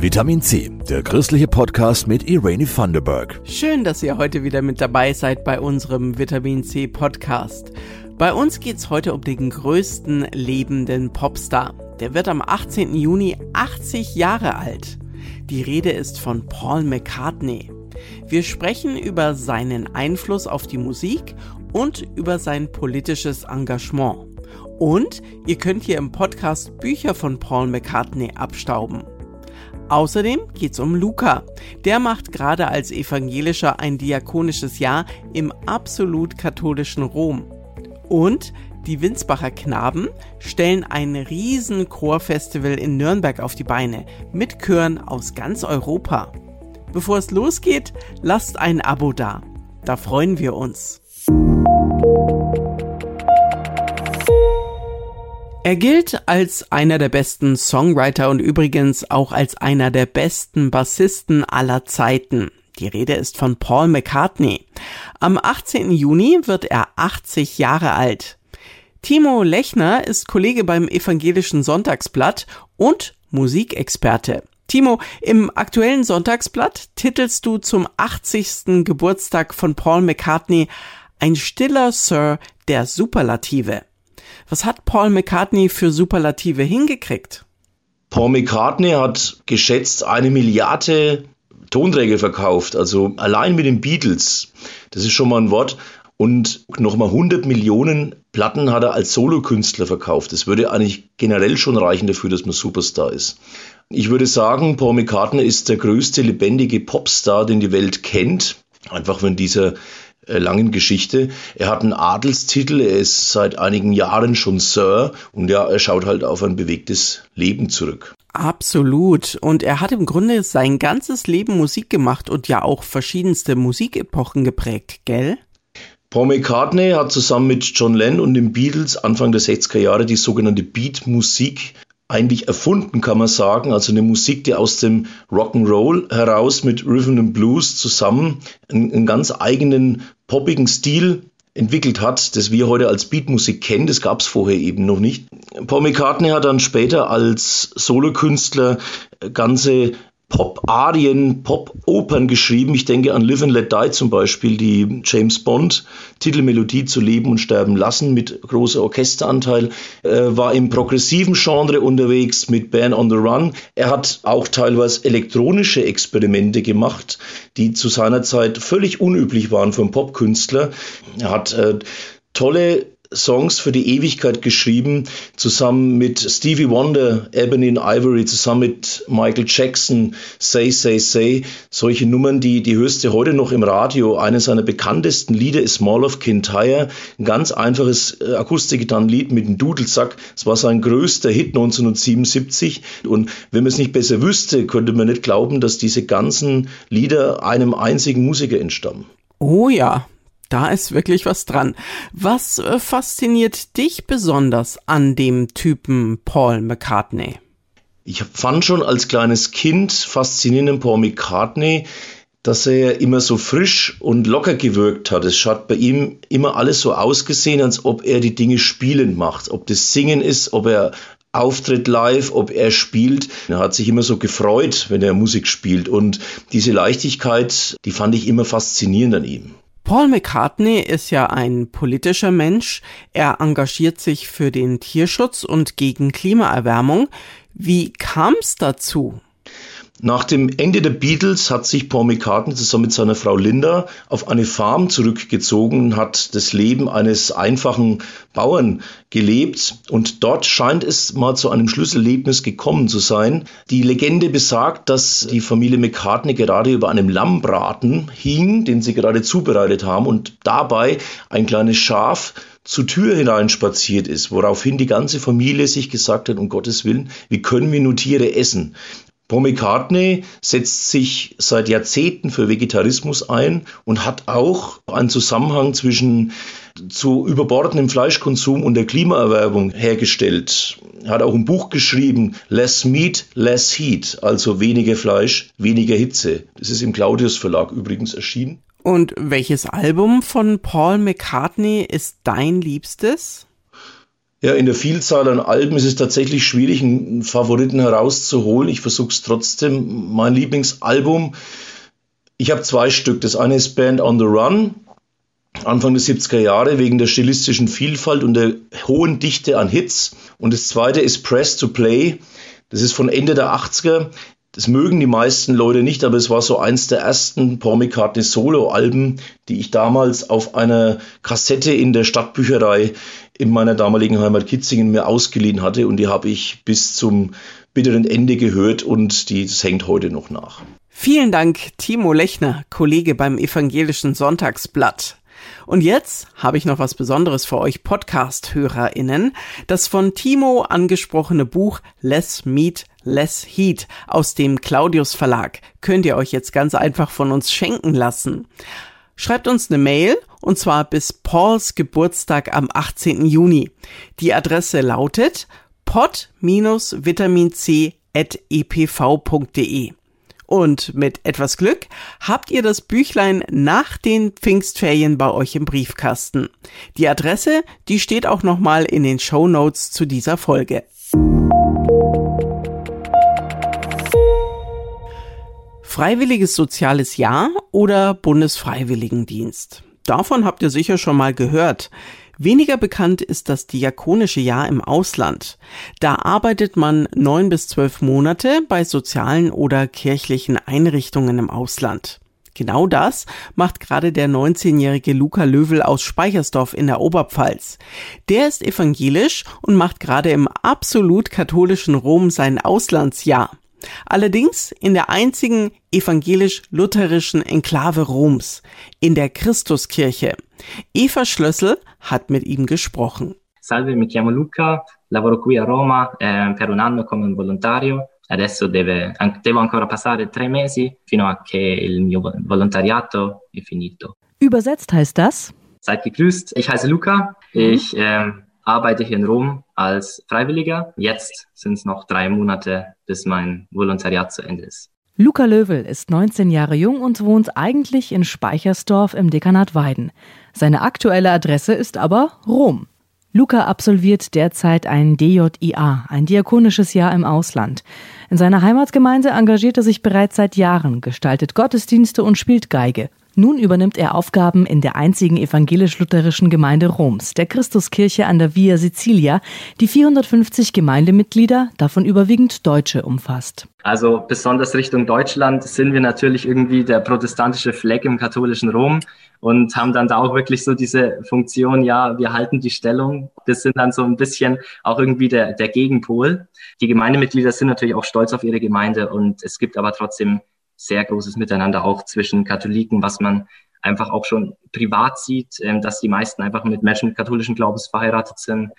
Vitamin C, der christliche Podcast mit Irene Thunderberg. Schön, dass ihr heute wieder mit dabei seid bei unserem Vitamin C Podcast. Bei uns geht's heute um den größten lebenden Popstar. Der wird am 18. Juni 80 Jahre alt. Die Rede ist von Paul McCartney. Wir sprechen über seinen Einfluss auf die Musik und über sein politisches Engagement. Und ihr könnt hier im Podcast Bücher von Paul McCartney abstauben. Außerdem geht's um Luca. Der macht gerade als Evangelischer ein diakonisches Jahr im absolut katholischen Rom. Und die Winsbacher Knaben stellen ein riesen Chorfestival in Nürnberg auf die Beine mit Chören aus ganz Europa. Bevor es losgeht, lasst ein Abo da. Da freuen wir uns. Er gilt als einer der besten Songwriter und übrigens auch als einer der besten Bassisten aller Zeiten. Die Rede ist von Paul McCartney. Am 18. Juni wird er 80 Jahre alt. Timo Lechner ist Kollege beim Evangelischen Sonntagsblatt und Musikexperte. Timo, im aktuellen Sonntagsblatt titelst du zum 80. Geburtstag von Paul McCartney ein stiller Sir der Superlative. Was hat Paul McCartney für Superlative hingekriegt? Paul McCartney hat geschätzt eine Milliarde Tonträger verkauft, also allein mit den Beatles. Das ist schon mal ein Wort. Und nochmal 100 Millionen Platten hat er als Solokünstler verkauft. Das würde eigentlich generell schon reichen dafür, dass man Superstar ist. Ich würde sagen, Paul McCartney ist der größte lebendige Popstar, den die Welt kennt. Einfach von dieser langen Geschichte. Er hat einen Adelstitel, er ist seit einigen Jahren schon Sir und ja, er schaut halt auf ein bewegtes Leben zurück. Absolut. Und er hat im Grunde sein ganzes Leben Musik gemacht und ja auch verschiedenste Musikepochen geprägt, gell? Paul McCartney hat zusammen mit John Lennon und den Beatles Anfang der 60er Jahre die sogenannte Beat-Musik eigentlich erfunden, kann man sagen. Also eine Musik, die aus dem Rock'n'Roll heraus mit Rhythm and Blues zusammen einen, einen ganz eigenen poppigen Stil entwickelt hat, das wir heute als Beatmusik kennen. Das gab es vorher eben noch nicht. Paul McCartney hat dann später als Solokünstler ganze Pop-Arien, Pop-Opern geschrieben. Ich denke an Live and Let Die zum Beispiel, die James Bond Titelmelodie zu leben und sterben lassen mit großer Orchesteranteil. Er war im progressiven Genre unterwegs mit Band on the Run. Er hat auch teilweise elektronische Experimente gemacht, die zu seiner Zeit völlig unüblich waren für einen Popkünstler. Er hat äh, tolle Songs für die Ewigkeit geschrieben, zusammen mit Stevie Wonder, Ebony and Ivory, zusammen mit Michael Jackson, Say, Say, Say. Solche Nummern, die, die hörst du heute noch im Radio. Eines seiner bekanntesten Lieder ist Mall of Kintyre. Ein ganz einfaches äh, Akustikgitarrenlied mit einem Dudelsack. Es war sein größter Hit 1977. Und wenn man es nicht besser wüsste, könnte man nicht glauben, dass diese ganzen Lieder einem einzigen Musiker entstammen. Oh ja, da ist wirklich was dran. Was äh, fasziniert dich besonders an dem Typen Paul McCartney? Ich fand schon als kleines Kind faszinierend Paul McCartney, dass er immer so frisch und locker gewirkt hat. Es hat bei ihm immer alles so ausgesehen, als ob er die Dinge spielend macht. Ob das Singen ist, ob er auftritt live, ob er spielt. Er hat sich immer so gefreut, wenn er Musik spielt. Und diese Leichtigkeit, die fand ich immer faszinierend an ihm. Paul McCartney ist ja ein politischer Mensch. Er engagiert sich für den Tierschutz und gegen Klimaerwärmung. Wie kam es dazu? Nach dem Ende der Beatles hat sich Paul McCartney zusammen mit seiner Frau Linda auf eine Farm zurückgezogen und hat das Leben eines einfachen Bauern gelebt. Und dort scheint es mal zu einem Schlüsselerlebnis gekommen zu sein. Die Legende besagt, dass die Familie McCartney gerade über einem Lammbraten hing, den sie gerade zubereitet haben und dabei ein kleines Schaf zur Tür hineinspaziert ist, woraufhin die ganze Familie sich gesagt hat, um Gottes Willen, wie können wir nur Tiere essen? Paul McCartney setzt sich seit Jahrzehnten für Vegetarismus ein und hat auch einen Zusammenhang zwischen zu überbordendem Fleischkonsum und der Klimaerwerbung hergestellt. Er hat auch ein Buch geschrieben, Less Meat, Less Heat, also weniger Fleisch, weniger Hitze. Das ist im Claudius Verlag übrigens erschienen. Und welches Album von Paul McCartney ist dein liebstes? Ja, in der Vielzahl an Alben ist es tatsächlich schwierig, einen Favoriten herauszuholen. Ich versuche es trotzdem. Mein Lieblingsalbum, ich habe zwei Stück. Das eine ist Band on the Run, Anfang der 70er Jahre, wegen der stilistischen Vielfalt und der hohen Dichte an Hits. Und das zweite ist Press to Play. Das ist von Ende der 80er. Das mögen die meisten Leute nicht, aber es war so eins der ersten Paul McCartney Solo-Alben, die ich damals auf einer Kassette in der Stadtbücherei in meiner damaligen Heimat Kitzingen mir ausgeliehen hatte und die habe ich bis zum bitteren Ende gehört und die, das hängt heute noch nach. Vielen Dank, Timo Lechner, Kollege beim Evangelischen Sonntagsblatt. Und jetzt habe ich noch was Besonderes für euch Podcast-HörerInnen. Das von Timo angesprochene Buch Less Meat, Less Heat aus dem Claudius Verlag könnt ihr euch jetzt ganz einfach von uns schenken lassen. Schreibt uns eine Mail und zwar bis Pauls Geburtstag am 18. Juni. Die Adresse lautet pod-vitaminc.epv.de. Und mit etwas Glück habt ihr das Büchlein nach den Pfingstferien bei euch im Briefkasten. Die Adresse, die steht auch nochmal in den Show Notes zu dieser Folge. Freiwilliges soziales Jahr oder Bundesfreiwilligendienst? Davon habt ihr sicher schon mal gehört. Weniger bekannt ist das diakonische Jahr im Ausland. Da arbeitet man neun bis zwölf Monate bei sozialen oder kirchlichen Einrichtungen im Ausland. Genau das macht gerade der 19-jährige Luca Löwel aus Speichersdorf in der Oberpfalz. Der ist evangelisch und macht gerade im absolut katholischen Rom sein Auslandsjahr. Allerdings in der einzigen evangelisch-lutherischen Enklave Roms, in der Christuskirche. Eva Schlössel hat mit ihm gesprochen. Salve, mi chiamo Luca, lavoro qui a Roma eh, per un anno come un volontario. Adesso deve, devo ancora passare tre mesi fino a che il mio volontariato è finito. Übersetzt heißt das? Seid gegrüßt. Ich heiße Luca. Mhm. Ich äh, arbeite hier in Rom als Freiwilliger. Jetzt sind es noch drei Monate, bis mein Volontariat zu Ende ist. Luca Löwel ist 19 Jahre jung und wohnt eigentlich in Speichersdorf im Dekanat Weiden. Seine aktuelle Adresse ist aber Rom. Luca absolviert derzeit ein DJIA, ein diakonisches Jahr im Ausland. In seiner Heimatgemeinde engagiert er sich bereits seit Jahren, gestaltet Gottesdienste und spielt Geige. Nun übernimmt er Aufgaben in der einzigen evangelisch-lutherischen Gemeinde Roms, der Christuskirche an der Via Sicilia, die 450 Gemeindemitglieder, davon überwiegend Deutsche, umfasst. Also besonders Richtung Deutschland sind wir natürlich irgendwie der protestantische Fleck im katholischen Rom und haben dann da auch wirklich so diese Funktion, ja, wir halten die Stellung. Das sind dann so ein bisschen auch irgendwie der, der Gegenpol. Die Gemeindemitglieder sind natürlich auch stolz auf ihre Gemeinde und es gibt aber trotzdem sehr großes Miteinander auch zwischen Katholiken, was man einfach auch schon privat sieht, ähm, dass die meisten einfach mit Menschen mit katholischen Glaubens verheiratet sind.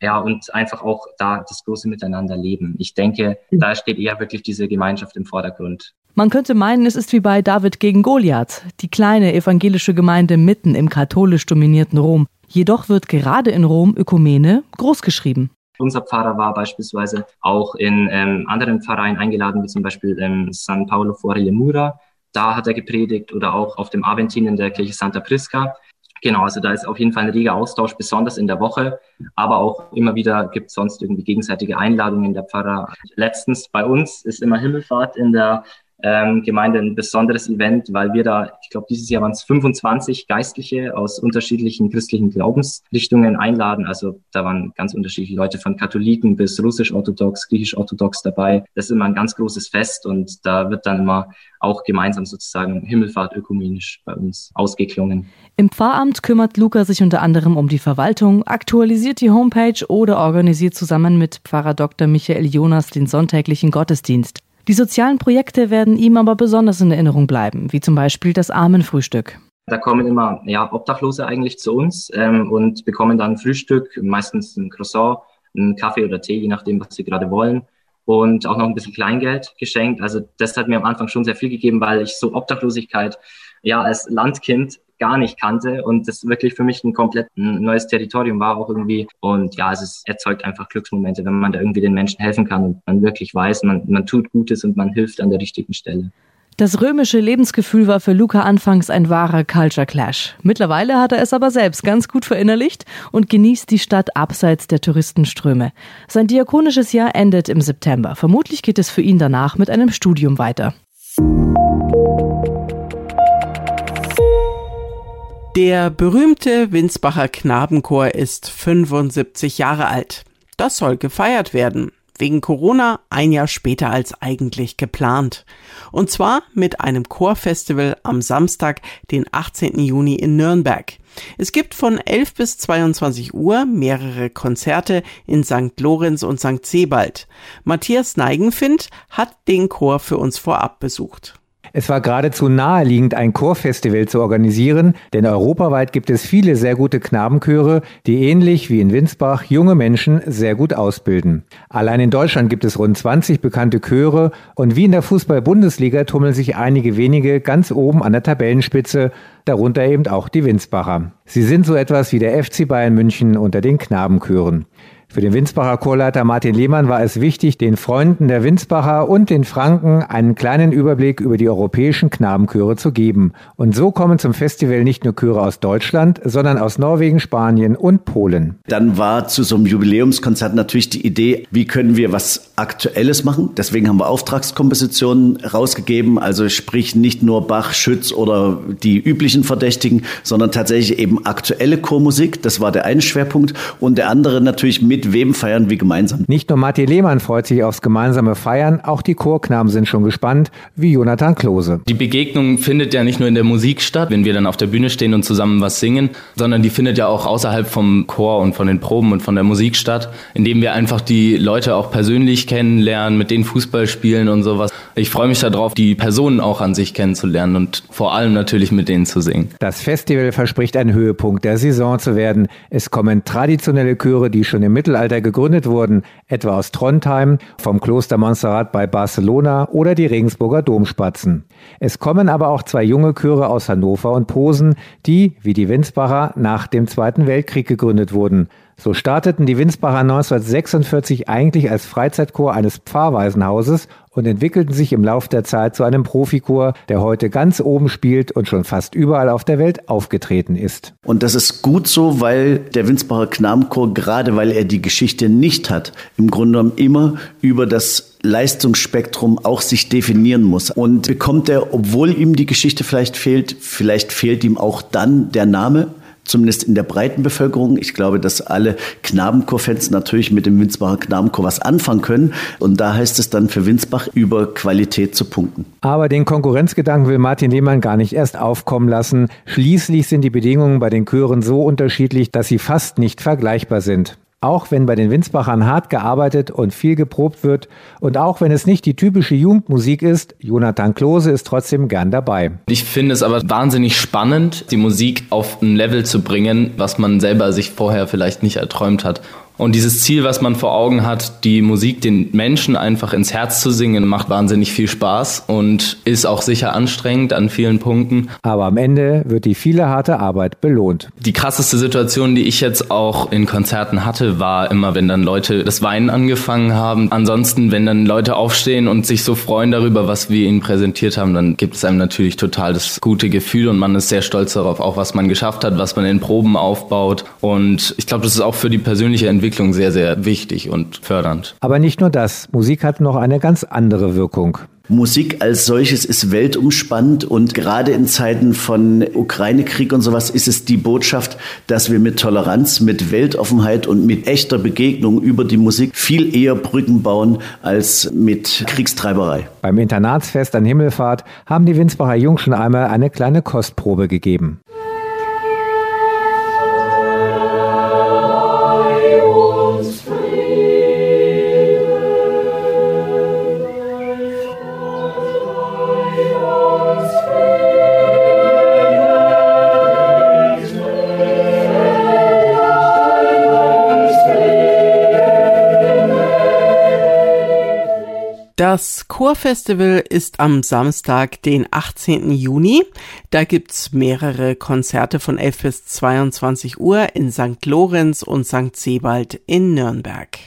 Ja, und einfach auch da das große Miteinander leben. Ich denke, da steht eher wirklich diese Gemeinschaft im Vordergrund. Man könnte meinen, es ist wie bei David gegen Goliath, die kleine evangelische Gemeinde mitten im katholisch dominierten Rom. Jedoch wird gerade in Rom Ökumene großgeschrieben. Unser Pfarrer war beispielsweise auch in ähm, anderen Pfarreien eingeladen, wie zum Beispiel ähm, San Paolo fuori le Mura. Da hat er gepredigt oder auch auf dem Aventin in der Kirche Santa Prisca. Genau, also da ist auf jeden Fall ein reger Austausch, besonders in der Woche, aber auch immer wieder gibt es sonst irgendwie gegenseitige Einladungen der Pfarrer. Letztens bei uns ist immer Himmelfahrt in der ähm, Gemeinde ein besonderes Event, weil wir da, ich glaube, dieses Jahr waren es 25 Geistliche aus unterschiedlichen christlichen Glaubensrichtungen einladen. Also da waren ganz unterschiedliche Leute von Katholiken bis russisch-orthodox, griechisch-orthodox dabei. Das ist immer ein ganz großes Fest und da wird dann immer auch gemeinsam sozusagen Himmelfahrt ökumenisch bei uns ausgeklungen. Im Pfarramt kümmert Luca sich unter anderem um die Verwaltung, aktualisiert die Homepage oder organisiert zusammen mit Pfarrer Dr. Michael Jonas den sonntäglichen Gottesdienst. Die sozialen Projekte werden ihm aber besonders in Erinnerung bleiben, wie zum Beispiel das Armenfrühstück. Da kommen immer ja, Obdachlose eigentlich zu uns ähm, und bekommen dann Frühstück, meistens ein Croissant, einen Kaffee oder Tee, je nachdem, was sie gerade wollen. Und auch noch ein bisschen Kleingeld geschenkt. Also das hat mir am Anfang schon sehr viel gegeben, weil ich so Obdachlosigkeit ja als Landkind gar nicht kannte und das wirklich für mich ein komplett neues Territorium war auch irgendwie. Und ja, es erzeugt einfach Glücksmomente, wenn man da irgendwie den Menschen helfen kann und man wirklich weiß, man, man tut Gutes und man hilft an der richtigen Stelle. Das römische Lebensgefühl war für Luca anfangs ein wahrer Culture Clash. Mittlerweile hat er es aber selbst ganz gut verinnerlicht und genießt die Stadt abseits der Touristenströme. Sein diakonisches Jahr endet im September. Vermutlich geht es für ihn danach mit einem Studium weiter. Der berühmte Winsbacher Knabenchor ist 75 Jahre alt. Das soll gefeiert werden wegen Corona ein Jahr später als eigentlich geplant. Und zwar mit einem Chorfestival am Samstag, den 18. Juni in Nürnberg. Es gibt von 11 bis 22 Uhr mehrere Konzerte in St. Lorenz und St. Sebald. Matthias Neigenfind hat den Chor für uns vorab besucht. Es war geradezu naheliegend, ein Chorfestival zu organisieren, denn europaweit gibt es viele sehr gute Knabenchöre, die ähnlich wie in Winsbach junge Menschen sehr gut ausbilden. Allein in Deutschland gibt es rund 20 bekannte Chöre und wie in der Fußball-Bundesliga tummeln sich einige wenige ganz oben an der Tabellenspitze, darunter eben auch die Winsbacher. Sie sind so etwas wie der FC Bayern München unter den Knabenchören. Für den Winsbacher Chorleiter Martin Lehmann war es wichtig, den Freunden der Winsbacher und den Franken einen kleinen Überblick über die europäischen Knabenchöre zu geben. Und so kommen zum Festival nicht nur Chöre aus Deutschland, sondern aus Norwegen, Spanien und Polen. Dann war zu so einem Jubiläumskonzert natürlich die Idee, wie können wir was Aktuelles machen. Deswegen haben wir Auftragskompositionen rausgegeben, also sprich nicht nur Bach, Schütz oder die üblichen Verdächtigen, sondern tatsächlich eben aktuelle Chormusik. Das war der eine Schwerpunkt. Und der andere natürlich mit mit wem feiern wir gemeinsam? Nicht nur Matti Lehmann freut sich aufs gemeinsame Feiern, auch die Chorknaben sind schon gespannt, wie Jonathan Klose. Die Begegnung findet ja nicht nur in der Musik statt, wenn wir dann auf der Bühne stehen und zusammen was singen, sondern die findet ja auch außerhalb vom Chor und von den Proben und von der Musik statt, indem wir einfach die Leute auch persönlich kennenlernen, mit denen Fußball spielen und sowas. Ich freue mich darauf, die Personen auch an sich kennenzulernen und vor allem natürlich mit denen zu singen. Das Festival verspricht ein Höhepunkt der Saison zu werden. Es kommen traditionelle Chöre, die schon im Mittel Mittelalter gegründet wurden, etwa aus Trondheim, vom Kloster Montserrat bei Barcelona oder die Regensburger Domspatzen. Es kommen aber auch zwei junge Chöre aus Hannover und Posen, die, wie die Winsbacher, nach dem Zweiten Weltkrieg gegründet wurden. So starteten die Winsbacher 1946 eigentlich als Freizeitchor eines Pfarrwaisenhauses und entwickelten sich im Lauf der Zeit zu einem Profichor, der heute ganz oben spielt und schon fast überall auf der Welt aufgetreten ist. Und das ist gut so, weil der Winsbacher Knabenchor, gerade weil er die Geschichte nicht hat, im Grunde genommen immer über das Leistungsspektrum auch sich definieren muss. Und bekommt er, obwohl ihm die Geschichte vielleicht fehlt, vielleicht fehlt ihm auch dann der Name, zumindest in der breiten Bevölkerung. Ich glaube, dass alle Knabenchor-Fans natürlich mit dem Winsbacher Knabenchor was anfangen können. Und da heißt es dann für Winsbach über Qualität zu punkten. Aber den Konkurrenzgedanken will Martin Lehmann gar nicht erst aufkommen lassen. Schließlich sind die Bedingungen bei den Chören so unterschiedlich, dass sie fast nicht vergleichbar sind. Auch wenn bei den Winsbachern hart gearbeitet und viel geprobt wird und auch wenn es nicht die typische Jugendmusik ist, Jonathan Klose ist trotzdem gern dabei. Ich finde es aber wahnsinnig spannend, die Musik auf ein Level zu bringen, was man selber sich vorher vielleicht nicht erträumt hat. Und dieses Ziel, was man vor Augen hat, die Musik den Menschen einfach ins Herz zu singen, macht wahnsinnig viel Spaß und ist auch sicher anstrengend an vielen Punkten. Aber am Ende wird die viele harte Arbeit belohnt. Die krasseste Situation, die ich jetzt auch in Konzerten hatte, war immer, wenn dann Leute das Weinen angefangen haben. Ansonsten, wenn dann Leute aufstehen und sich so freuen darüber, was wir ihnen präsentiert haben, dann gibt es einem natürlich total das gute Gefühl und man ist sehr stolz darauf, auch was man geschafft hat, was man in Proben aufbaut. Und ich glaube, das ist auch für die persönliche Entwicklung Entwicklung sehr, sehr wichtig und fördernd. Aber nicht nur das. Musik hat noch eine ganz andere Wirkung. Musik als solches ist weltumspannend und gerade in Zeiten von Ukraine-Krieg und sowas ist es die Botschaft, dass wir mit Toleranz, mit Weltoffenheit und mit echter Begegnung über die Musik viel eher Brücken bauen als mit Kriegstreiberei. Beim Internatsfest an Himmelfahrt haben die Winsbacher Jungs schon einmal eine kleine Kostprobe gegeben. Das Chorfestival ist am Samstag, den 18. Juni. Da gibt's mehrere Konzerte von 11 bis 22 Uhr in St. Lorenz und St. Sebald in Nürnberg.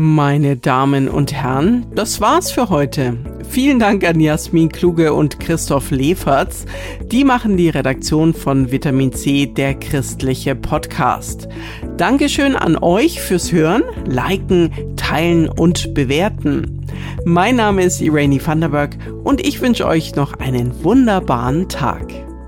Meine Damen und Herren, das war's für heute. Vielen Dank an Jasmin Kluge und Christoph Leferz. Die machen die Redaktion von Vitamin C, der christliche Podcast. Dankeschön an euch fürs Hören, Liken, Teilen und Bewerten. Mein Name ist Irene Vanderberg und ich wünsche euch noch einen wunderbaren Tag.